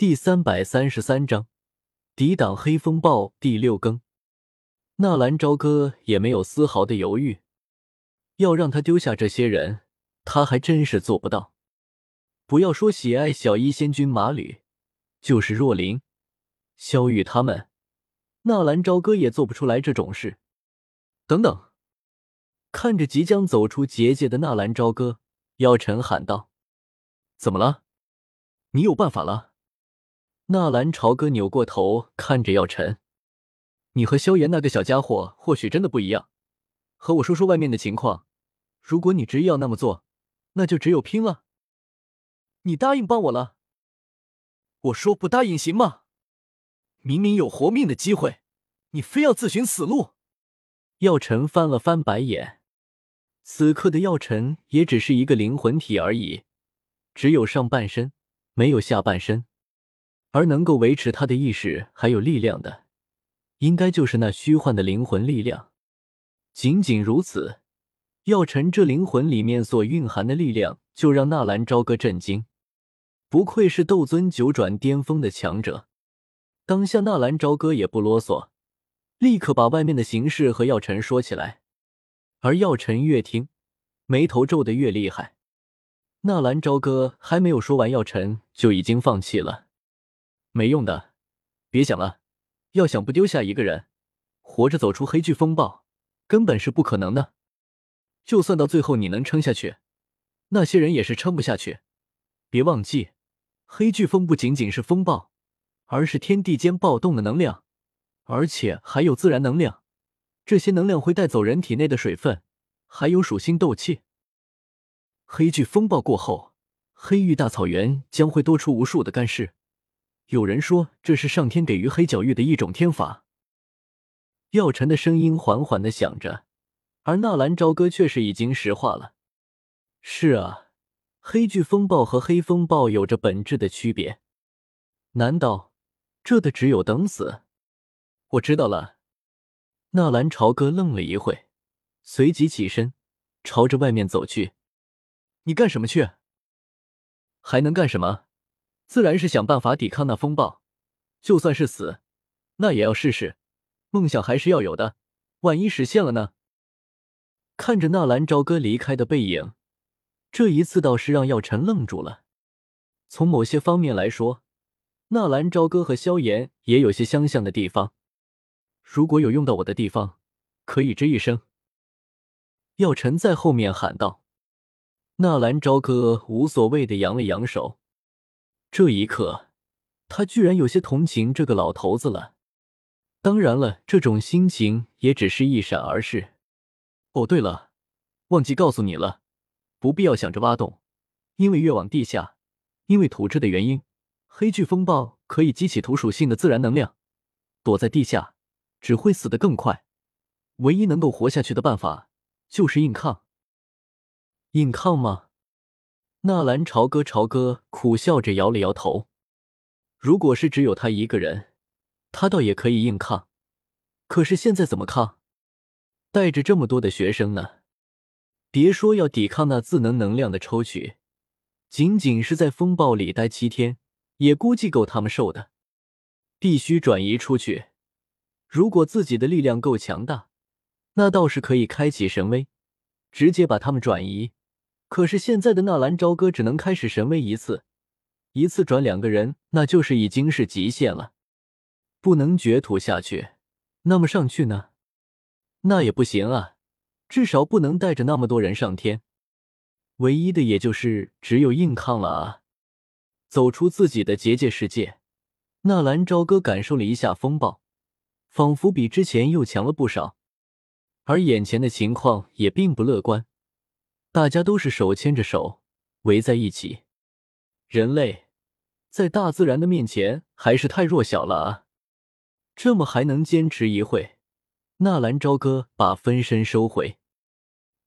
第三百三十三章抵挡黑风暴第六更。纳兰朝歌也没有丝毫的犹豫，要让他丢下这些人，他还真是做不到。不要说喜爱小医仙君马吕，就是若琳、萧玉他们，纳兰朝歌也做不出来这种事。等等，看着即将走出结界的纳兰朝歌，妖尘喊道：“怎么了？你有办法了？”纳兰朝歌扭过头看着药尘：“你和萧炎那个小家伙或许真的不一样，和我说说外面的情况。如果你执意要那么做，那就只有拼了。你答应帮我了，我说不答应行吗？明明有活命的机会，你非要自寻死路。”药尘翻了翻白眼，此刻的药尘也只是一个灵魂体而已，只有上半身，没有下半身。而能够维持他的意识还有力量的，应该就是那虚幻的灵魂力量。仅仅如此，药尘这灵魂里面所蕴含的力量，就让纳兰朝歌震惊。不愧是斗尊九转巅峰的强者。当下纳兰朝歌也不啰嗦，立刻把外面的形势和药尘说起来。而药尘越听，眉头皱得越厉害。纳兰朝歌还没有说完，药尘就已经放弃了。没用的，别想了。要想不丢下一个人，活着走出黑巨风暴，根本是不可能的。就算到最后你能撑下去，那些人也是撑不下去。别忘记，黑巨风不仅仅是风暴，而是天地间暴动的能量，而且还有自然能量。这些能量会带走人体内的水分，还有属性斗气。黑巨风暴过后，黑域大草原将会多出无数的干尸。有人说这是上天给予黑角域的一种天罚。药尘的声音缓缓的响着，而纳兰朝歌却是已经石化了。是啊，黑巨风暴和黑风暴有着本质的区别。难道这的只有等死？我知道了。纳兰朝歌愣了一会，随即起身，朝着外面走去。你干什么去？还能干什么？自然是想办法抵抗那风暴，就算是死，那也要试试。梦想还是要有的，万一实现了呢？看着纳兰朝歌离开的背影，这一次倒是让药尘愣住了。从某些方面来说，纳兰朝歌和萧炎也有些相像的地方。如果有用到我的地方，可以吱一声。药尘在后面喊道。纳兰朝歌无所谓的扬了扬手。这一刻，他居然有些同情这个老头子了。当然了，这种心情也只是一闪而逝。哦，对了，忘记告诉你了，不必要想着挖洞，因为越往地下，因为土质的原因，黑巨风暴可以激起土属性的自然能量，躲在地下只会死得更快。唯一能够活下去的办法就是硬抗。硬抗吗？纳兰朝歌，朝歌苦笑着摇了摇头。如果是只有他一个人，他倒也可以硬抗。可是现在怎么抗？带着这么多的学生呢？别说要抵抗那自能能量的抽取，仅仅是在风暴里待七天，也估计够他们受的。必须转移出去。如果自己的力量够强大，那倒是可以开启神威，直接把他们转移。可是现在的纳兰朝歌只能开始神威一次，一次转两个人，那就是已经是极限了，不能绝土下去。那么上去呢？那也不行啊，至少不能带着那么多人上天。唯一的也就是只有硬抗了啊！走出自己的结界世界，纳兰朝歌感受了一下风暴，仿佛比之前又强了不少，而眼前的情况也并不乐观。大家都是手牵着手围在一起，人类在大自然的面前还是太弱小了啊！这么还能坚持一会？纳兰朝歌把分身收回，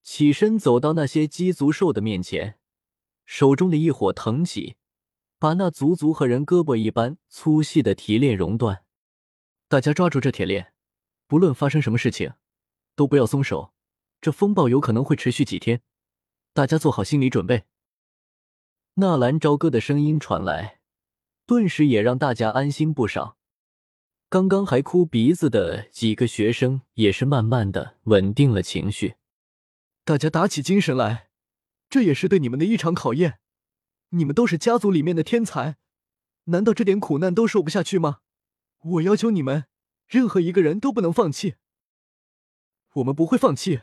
起身走到那些鸡足兽的面前，手中的一火腾起，把那足足和人胳膊一般粗细的铁链熔断。大家抓住这铁链，不论发生什么事情，都不要松手。这风暴有可能会持续几天。大家做好心理准备。纳兰朝歌的声音传来，顿时也让大家安心不少。刚刚还哭鼻子的几个学生也是慢慢的稳定了情绪。大家打起精神来，这也是对你们的一场考验。你们都是家族里面的天才，难道这点苦难都受不下去吗？我要求你们，任何一个人都不能放弃。我们不会放弃。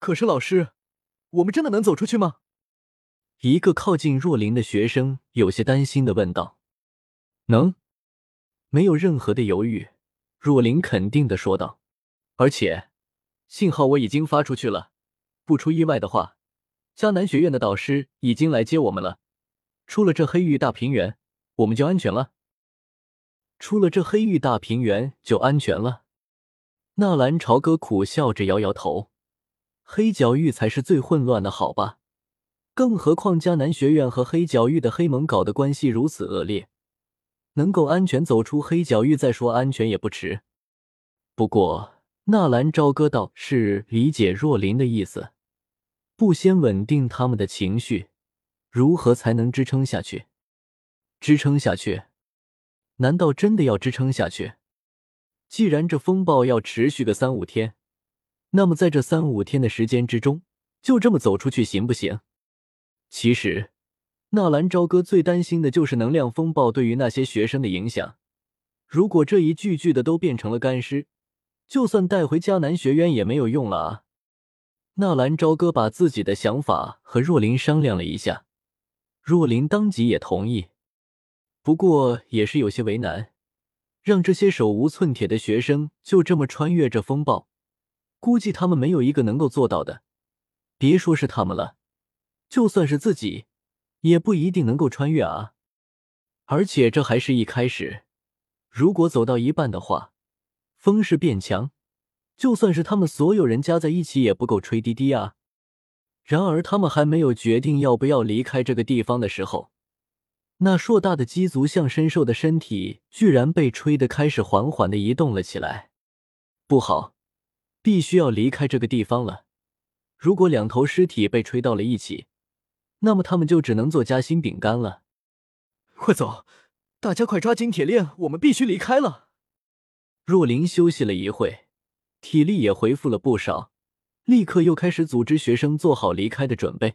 可是老师，我们真的能走出去吗？一个靠近若琳的学生有些担心的问道。能，没有任何的犹豫，若琳肯定的说道。而且，信号我已经发出去了，不出意外的话，迦南学院的导师已经来接我们了。出了这黑域大平原，我们就安全了。出了这黑域大平原就安全了。纳兰朝歌苦笑着摇摇头。黑角域才是最混乱的，好吧？更何况迦南学院和黑角域的黑盟搞的关系如此恶劣，能够安全走出黑角域再说安全也不迟。不过纳兰朝歌倒是理解若琳的意思，不先稳定他们的情绪。如何才能支撑下去？支撑下去？难道真的要支撑下去？既然这风暴要持续个三五天，那么在这三五天的时间之中，就这么走出去行不行？其实，纳兰朝歌最担心的就是能量风暴对于那些学生的影响。如果这一句句的都变成了干尸，就算带回迦南学院也没有用了啊！纳兰朝歌把自己的想法和若琳商量了一下。若琳当即也同意，不过也是有些为难，让这些手无寸铁的学生就这么穿越这风暴，估计他们没有一个能够做到的。别说是他们了，就算是自己，也不一定能够穿越啊！而且这还是一开始，如果走到一半的话，风势变强，就算是他们所有人加在一起也不够吹滴滴啊！然而，他们还没有决定要不要离开这个地方的时候，那硕大的鸡足象身兽的身体居然被吹得开始缓缓的移动了起来。不好，必须要离开这个地方了。如果两头尸体被吹到了一起，那么他们就只能做夹心饼干了。快走，大家快抓紧铁链，我们必须离开了。若琳休息了一会，体力也恢复了不少。立刻又开始组织学生做好离开的准备。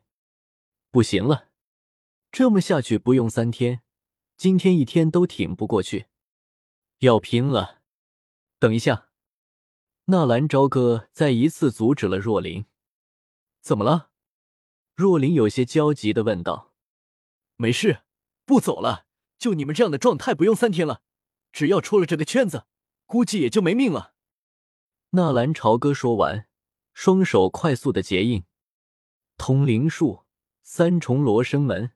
不行了，这么下去不用三天，今天一天都挺不过去，要拼了！等一下，纳兰朝歌再一次阻止了若琳。怎么了？若琳有些焦急的问道。没事，不走了。就你们这样的状态，不用三天了，只要出了这个圈子，估计也就没命了。纳兰朝歌说完。双手快速的结印，通灵术、三重罗生门、